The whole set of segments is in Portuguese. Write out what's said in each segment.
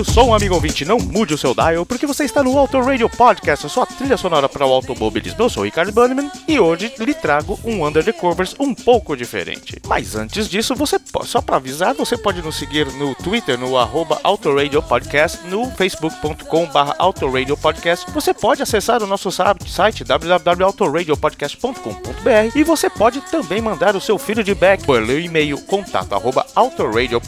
O som, amigo ouvinte, não mude o seu dial, porque você está no Auto Radio Podcast, a sua trilha sonora para o automobilismo. Eu sou o Ricardo Bannerman e hoje lhe trago um Under the Covers um pouco diferente. Mas antes disso, você só para avisar, você pode nos seguir no Twitter, no arroba Radio Podcast, no facebook.com barra Podcast. Você pode acessar o nosso site www.autoradiopodcast.com.br e você pode também mandar o seu feedback pelo e-mail contato arroba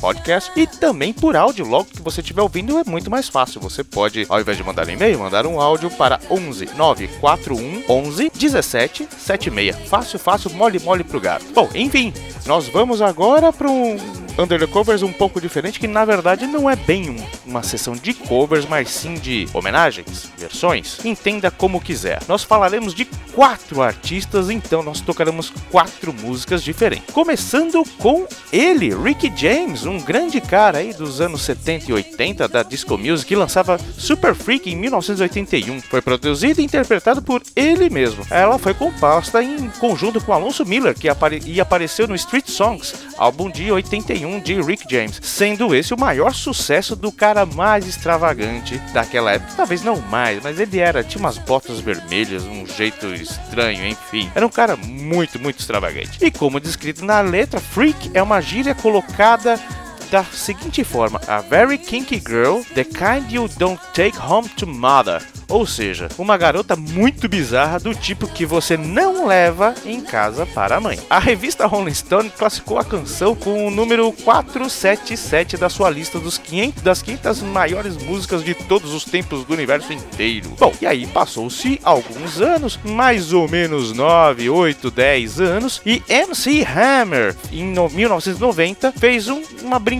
Podcast e também por áudio, logo que você tiver ouvindo é muito mais fácil. Você pode, ao invés de mandar um e-mail, mandar um áudio para 11 941 11 17 76. Fácil, fácil, mole, mole pro gato. Bom, enfim, nós vamos agora para um Under the Covers um pouco diferente, que na verdade não é bem um, uma sessão de covers, mas sim de homenagens, versões. Entenda como quiser. Nós falaremos de quatro artistas, então nós tocaremos quatro músicas diferentes. Começando com ele, Ricky James, um grande cara aí dos anos 70 e 80 da disco music, que lançava Super Freak em 1981. Foi produzido e interpretado por ele mesmo. Ela foi composta em conjunto com Alonso Miller, que apare e apareceu no Street Songs, álbum de 81 de Rick James, sendo esse o maior sucesso do cara mais extravagante daquela época. Talvez não mais, mas ele era, tinha umas botas vermelhas, um jeito estranho, enfim. Era um cara muito, muito extravagante. E como descrito na letra, freak é uma gíria colocada da seguinte forma: A very kinky girl, the kind you don't take home to mother. Ou seja, uma garota muito bizarra do tipo que você não leva em casa para a mãe. A revista Rolling Stone classificou a canção com o número 477 da sua lista dos 500 das 500 maiores músicas de todos os tempos do universo inteiro. Bom, e aí passou-se alguns anos, mais ou menos 9, 8, 10 anos, e MC Hammer, em 1990, fez um, uma brincadeira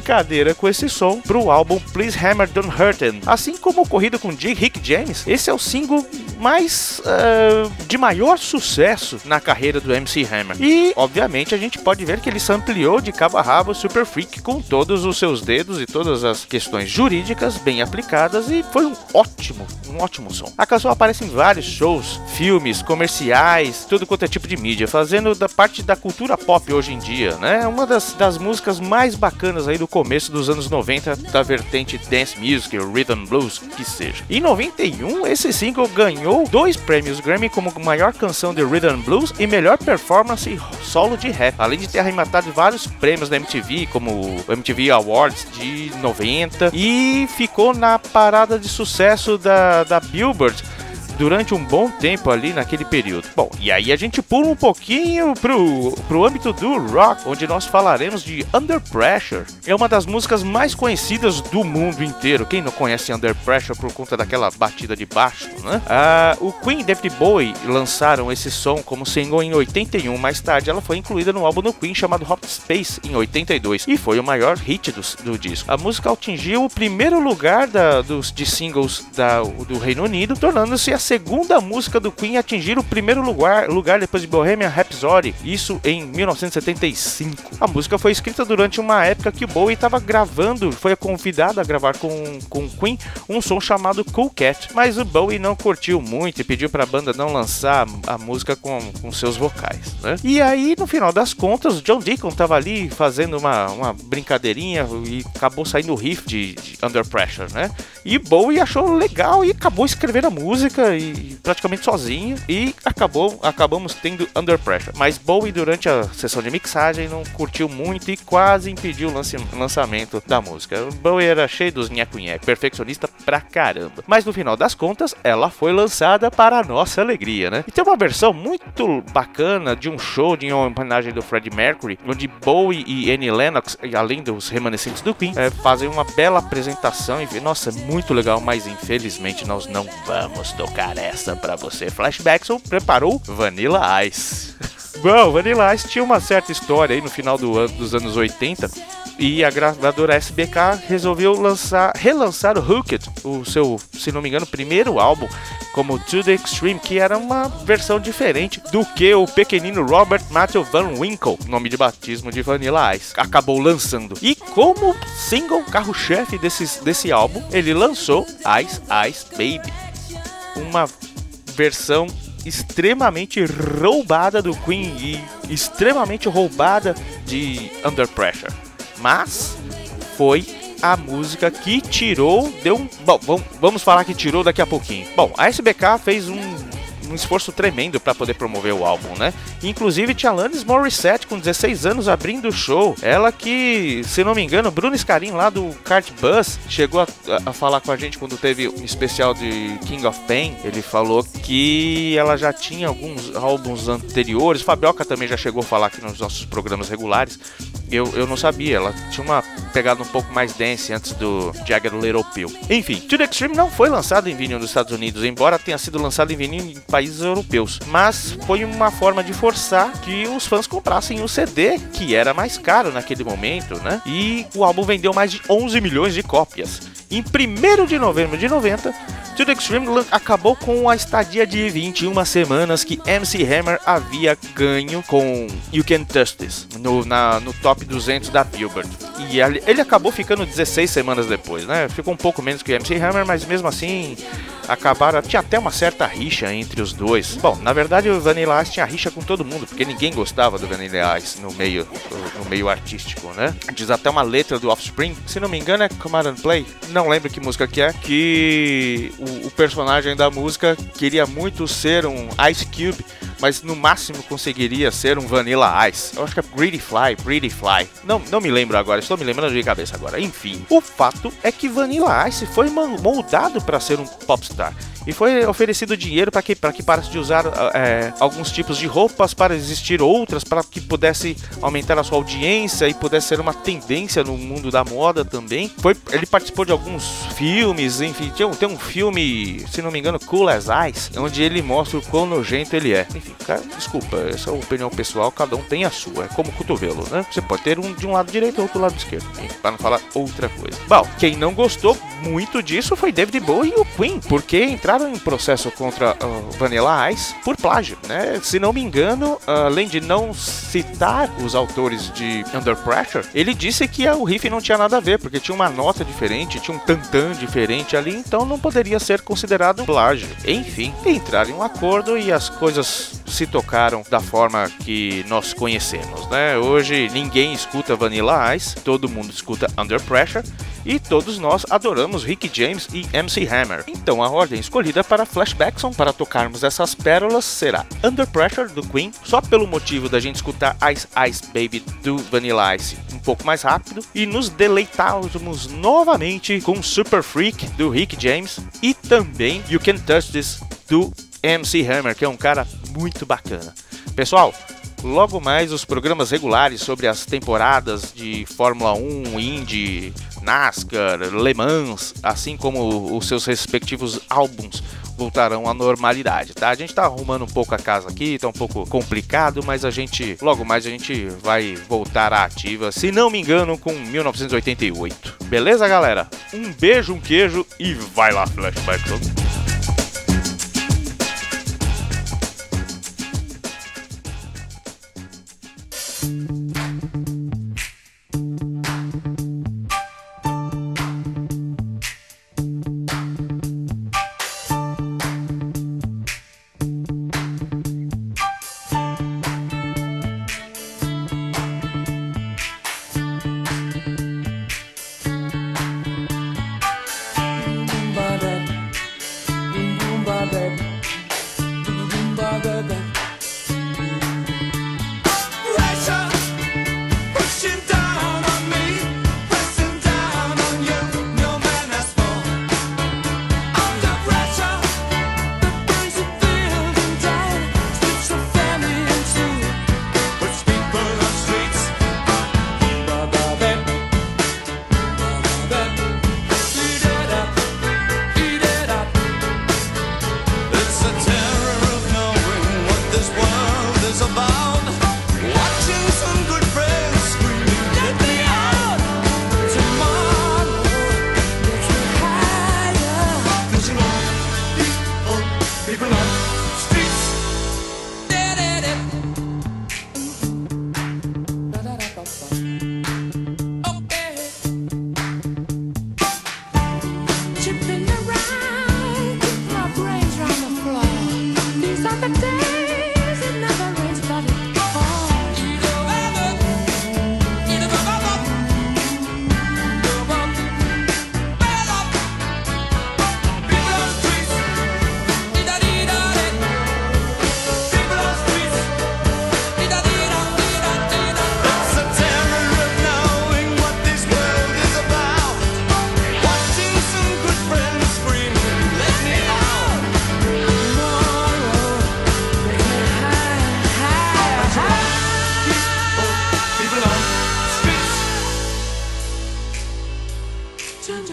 com esse som para o álbum Please Hammer Don't Hurt Him. Assim como ocorrido com J. Rick James, esse é o single mais uh, de maior sucesso na carreira do MC Hammer. E, obviamente, a gente pode ver que ele ampliou de cabo a rabo Super Freak com todos os seus dedos e todas as questões jurídicas bem aplicadas e foi um ótimo, um ótimo som. A canção aparece em vários shows, filmes, comerciais, tudo quanto é tipo de mídia, fazendo da parte da cultura pop hoje em dia, né? Uma das, das músicas mais bacanas aí do começo dos anos 90 da vertente dance music, rhythm blues, que seja. Em 91, esse single ganhou dois prêmios Grammy como maior canção de rhythm blues e melhor performance solo de rap, além de ter arrematado vários prêmios da MTV, como o MTV Awards de 90, e ficou na parada de sucesso da, da Billboard durante um bom tempo ali naquele período. Bom, e aí a gente pula um pouquinho pro, pro âmbito do rock, onde nós falaremos de Under Pressure. É uma das músicas mais conhecidas do mundo inteiro. Quem não conhece Under Pressure por conta daquela batida de baixo, né? Ah, o Queen David Bowie lançaram esse som como single em 81. Mais tarde, ela foi incluída no álbum do Queen chamado Hot Space em 82 e foi o maior hit do, do disco. A música atingiu o primeiro lugar da, dos, de singles da, do Reino Unido, tornando-se a segunda música do Queen a atingir o primeiro lugar, lugar depois de Bohemian Rhapsody, isso em 1975. A música foi escrita durante uma época que Bowie estava gravando, foi convidado a gravar com, com Queen um som chamado Cool Cat, mas o Bowie não curtiu muito e pediu para a banda não lançar a música com, com seus vocais. Né? E aí, no final das contas, John Deacon estava ali fazendo uma, uma brincadeirinha e acabou saindo o riff de, de Under Pressure, né? E Bowie achou legal e acabou escrevendo a música praticamente sozinho e acabou acabamos tendo Under Pressure. Mas Bowie durante a sessão de mixagem não curtiu muito e quase impediu o lance, lançamento da música. Bowie era cheio dos nheco-nheco, perfeccionista pra caramba. Mas no final das contas, ela foi lançada para nossa alegria, né? E tem uma versão muito bacana de um show de uma homenagem do Freddie Mercury, onde Bowie e Annie Lennox, além dos remanescentes do Queen, é, fazem uma bela apresentação e nossa, é muito legal, mas infelizmente nós não vamos tocar essa para você. Flashbackson preparou Vanilla Ice. Bom, Vanilla Ice tinha uma certa história aí no final do dos anos 80 e a gravadora SBK resolveu lançar, relançar o Hooked, o seu, se não me engano, primeiro álbum como To The Extreme, que era uma versão diferente do que o pequenino Robert Matthew Van Winkle, nome de batismo de Vanilla Ice, acabou lançando. E como single carro-chefe desse álbum, ele lançou Ice Ice Baby, uma versão extremamente roubada do Queen e extremamente roubada de Under Pressure. Mas foi a música que tirou, deu um. Bom, vamos falar que tirou daqui a pouquinho. Bom, a SBK fez um um esforço tremendo para poder promover o álbum, né? Inclusive tinha Alanis Morissette com 16 anos abrindo o show. Ela que, se não me engano, Bruno Scarin lá do Kart Bus chegou a, a, falar com a gente quando teve um especial de King of Pain. Ele falou que ela já tinha alguns álbuns anteriores. Fabioca também já chegou a falar aqui nos nossos programas regulares. Eu, eu não sabia, ela tinha uma pegada um pouco mais dance antes do Jagged Little Pill. Enfim, To The Extreme não foi lançado em vinil nos Estados Unidos, embora tenha sido lançado em vinil em países europeus. Mas foi uma forma de forçar que os fãs comprassem o CD, que era mais caro naquele momento, né? E o álbum vendeu mais de 11 milhões de cópias. Em 1 de novembro de 90, To The Extreme acabou com a estadia de 21 semanas que MC Hammer havia ganho com You Can Touch This no, na, no top 200 da Billboard. E ele acabou ficando 16 semanas depois, né? Ficou um pouco menos que MC Hammer, mas mesmo assim acabaram. Tinha até uma certa rixa entre os dois. Bom, na verdade o Vanilla Ice tinha rixa com todo mundo, porque ninguém gostava do Vanilla Ice no meio, no meio artístico, né? Diz até uma letra do Offspring, se não me engano é Command and Play, não lembro que música que é, que o, o personagem da música queria muito ser um Ice Cube mas no máximo conseguiria ser um Vanilla Ice. Eu acho que é Pretty Fly, Pretty Fly. Não, não me lembro agora, estou me lembrando de cabeça agora. Enfim, o fato é que Vanilla Ice foi moldado para ser um popstar e foi oferecido dinheiro para que, que parasse de usar é, alguns tipos de roupas para existir outras, para que pudesse aumentar a sua audiência e pudesse ser uma tendência no mundo da moda também. Foi, ele participou de alguns filmes, enfim, tem um, tem um filme, se não me engano, Cool as Ice, onde ele mostra o quão nojento ele é. Enfim, desculpa, essa é opinião pessoal, cada um tem a sua, é como cotovelo, né? Você pode ter um de um lado direito e outro lado esquerdo, para não falar outra coisa. Bom, quem não gostou muito disso foi David Bowie e o Queen, porque entraram em processo contra uh, Vanilla Ice por plágio, né? Se não me engano, além de não citar os autores de Under Pressure, ele disse que o riff não tinha nada a ver, porque tinha uma nota diferente, tinha um tantã diferente ali, então não poderia ser considerado plágio. Enfim, entraram em um acordo e as coisas se tocaram da forma que nós conhecemos, né? Hoje ninguém escuta Vanilla Ice, todo mundo escuta Under Pressure e todos nós adoramos Rick James e MC Hammer. Então a ordem escolhida para Flashbackson para tocarmos essas pérolas será Under Pressure do Queen, só pelo motivo da gente escutar Ice Ice Baby do Vanilla Ice um pouco mais rápido e nos deleitarmos novamente com Super Freak do Rick James e também You Can Touch This do MC Hammer, que é um cara muito bacana. Pessoal, logo mais os programas regulares sobre as temporadas de Fórmula 1, Indy, NASCAR, Le Mans, assim como os seus respectivos álbuns voltarão à normalidade, tá? A gente tá arrumando um pouco a casa aqui, tá um pouco complicado, mas a gente, logo mais a gente vai voltar à ativa, se não me engano, com 1988. Beleza, galera? Um beijo, um queijo e vai lá, Flashback. People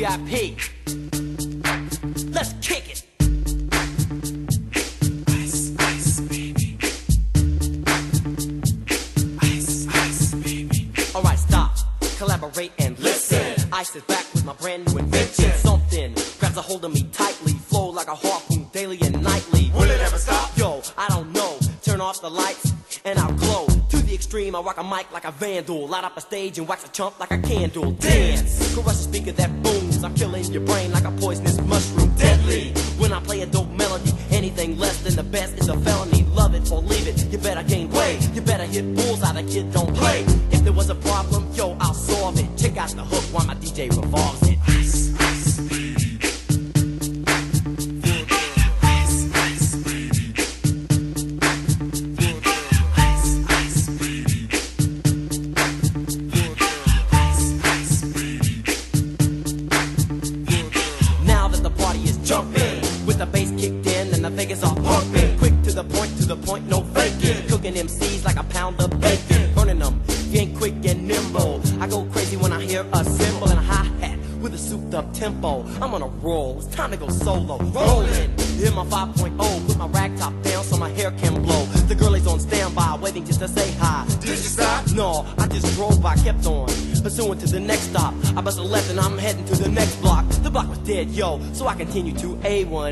VIP. Let's kick it. Ice, ice, baby. Ice, ice, baby. All right, stop, collaborate and listen. listen. Ice is back with my brand new invention. Something grabs a hold of me tightly, flow like a harpoon daily and nightly. Will it ever stop? Yo, I don't know. Turn off the lights and I'll glow extreme. I rock a mic like a vandal. Light up a stage and wax a chump like a candle. Dance! Crush the speaker that boom. I'm killing your brain like a poisonous mushroom. Deadly. When I play a dope melody, anything less than the best is a felony. Love it or leave it. You better gain weight. You better hit bulls out. A kid don't play. If there was a problem, yo, I'll solve it. Check out the hook while my DJ revolves it.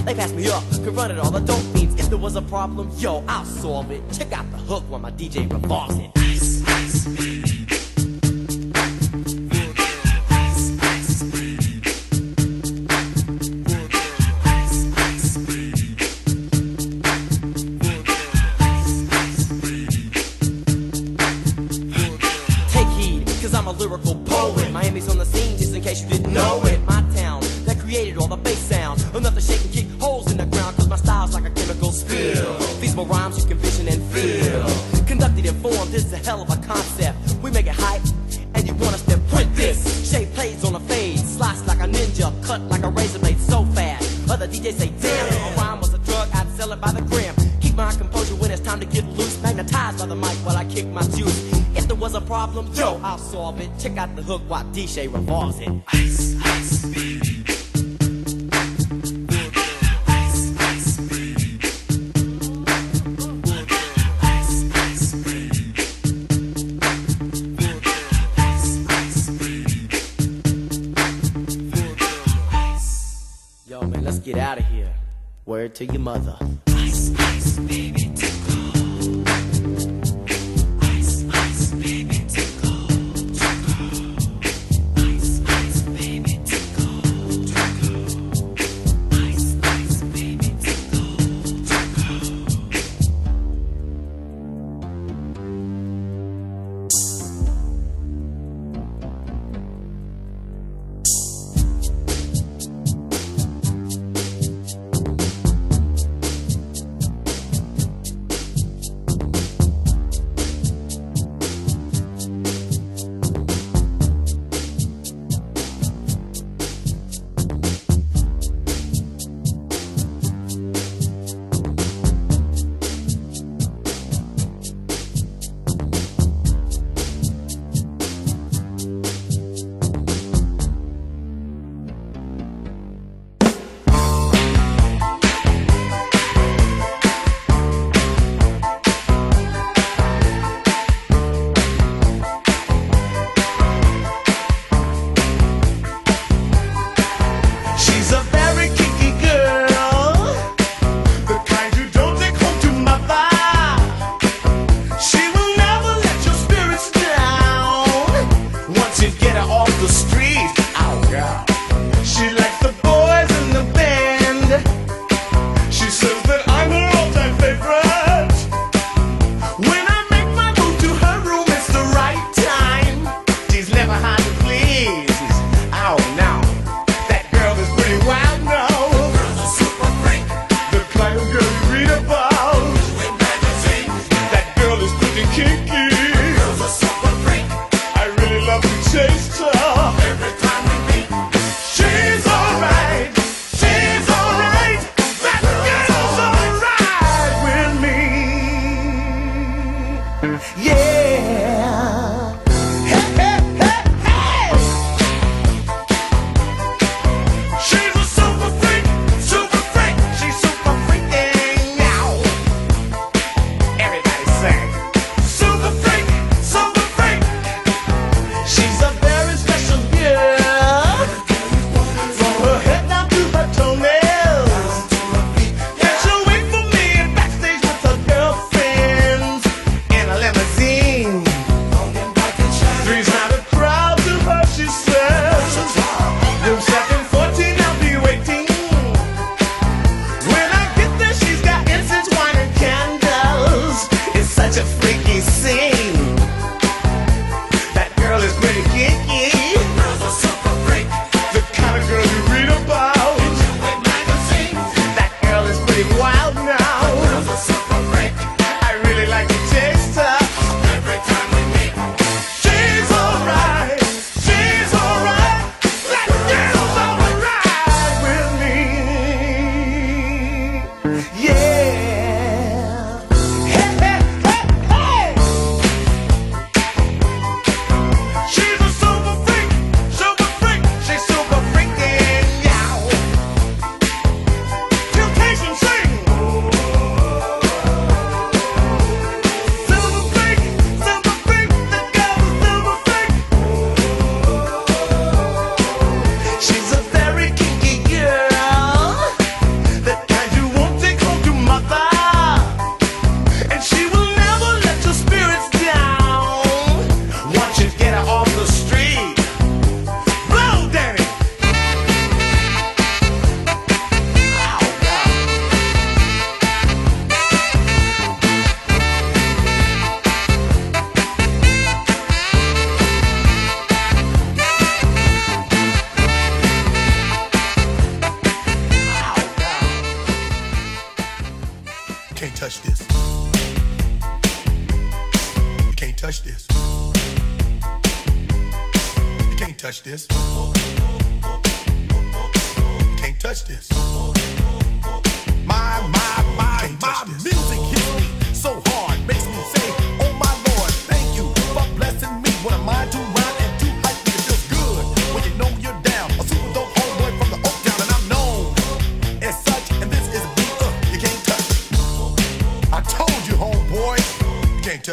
They pass me up, could run it all. I don't mean if there was a problem, yo, I'll solve it. Check out the hook while my DJ revolves it. Ice, ice, Check out the hook while DJ revolves it. Yo, man, let's get out of here. Word to your mother.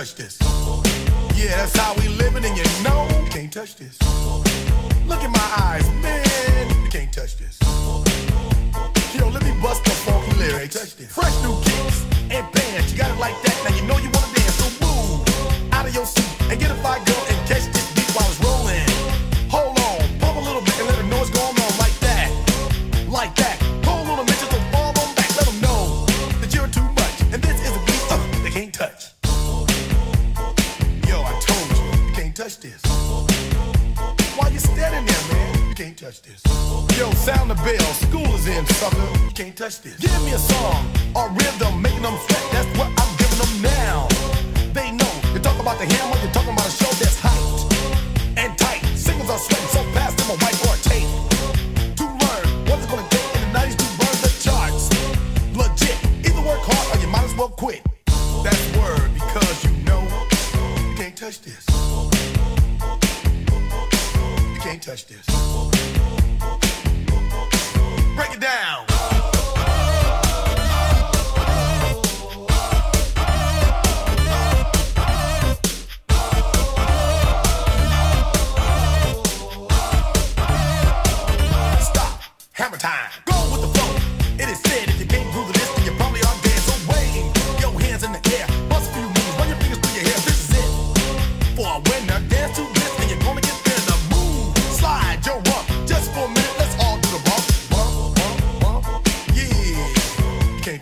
touch this. Yeah, that's how we living, and you know you can't touch this. about the hammer, you're talking about a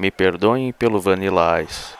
Me perdoem pelo Vanilla Ice.